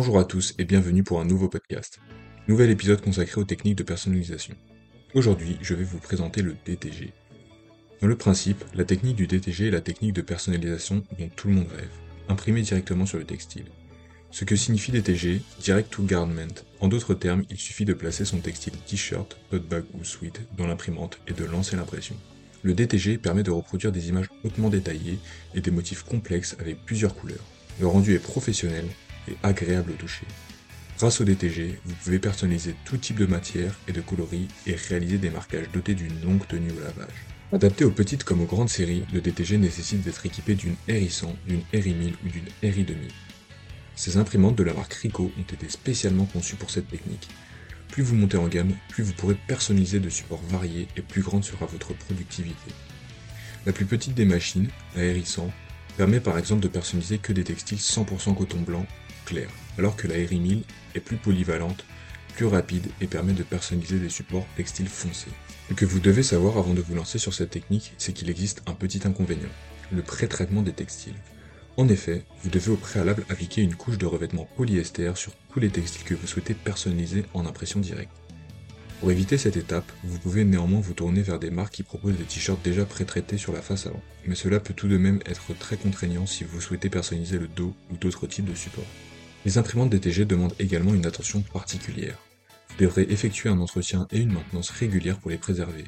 Bonjour à tous et bienvenue pour un nouveau podcast. Nouvel épisode consacré aux techniques de personnalisation. Aujourd'hui, je vais vous présenter le DTG. Dans le principe, la technique du DTG est la technique de personnalisation dont tout le monde rêve, imprimée directement sur le textile. Ce que signifie DTG, Direct to Garment. En d'autres termes, il suffit de placer son textile t-shirt, tote bag ou sweat dans l'imprimante et de lancer l'impression. Le DTG permet de reproduire des images hautement détaillées et des motifs complexes avec plusieurs couleurs. Le rendu est professionnel agréable au toucher. Grâce au DTG, vous pouvez personnaliser tout type de matière et de coloris et réaliser des marquages dotés d'une longue tenue au lavage. Adapté aux petites comme aux grandes séries, le DTG nécessite d'être équipé d'une RI100, d'une RI1000 ou d'une RI2000. Ces imprimantes de la marque Ricoh ont été spécialement conçues pour cette technique. Plus vous montez en gamme, plus vous pourrez personnaliser de supports variés et plus grande sera votre productivité. La plus petite des machines, la RI100, permet par exemple de personnaliser que des textiles 100% coton blanc alors que la RI1000 est plus polyvalente, plus rapide et permet de personnaliser des supports textiles foncés. Ce que vous devez savoir avant de vous lancer sur cette technique, c'est qu'il existe un petit inconvénient, le pré-traitement des textiles. En effet, vous devez au préalable appliquer une couche de revêtement polyester sur tous les textiles que vous souhaitez personnaliser en impression directe. Pour éviter cette étape, vous pouvez néanmoins vous tourner vers des marques qui proposent des t-shirts déjà pré-traités sur la face avant, mais cela peut tout de même être très contraignant si vous souhaitez personnaliser le dos ou d'autres types de supports. Les imprimantes DTG demandent également une attention particulière. Vous devrez effectuer un entretien et une maintenance régulière pour les préserver,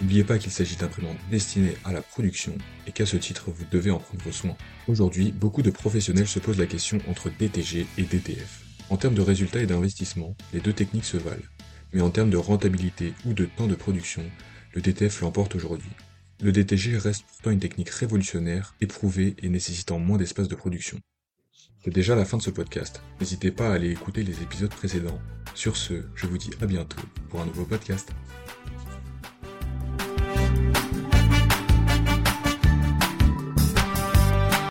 N'oubliez pas qu'il s'agit d'imprimantes destinées à la production et qu'à ce titre vous devez en prendre soin. Aujourd'hui, beaucoup de professionnels se posent la question entre DTG et DTF. En termes de résultats et d'investissement, les deux techniques se valent. Mais en termes de rentabilité ou de temps de production, le DTF l'emporte aujourd'hui. Le DTG reste pourtant une technique révolutionnaire, éprouvée et nécessitant moins d'espace de production. C'est déjà la fin de ce podcast. N'hésitez pas à aller écouter les épisodes précédents. Sur ce, je vous dis à bientôt pour un nouveau podcast.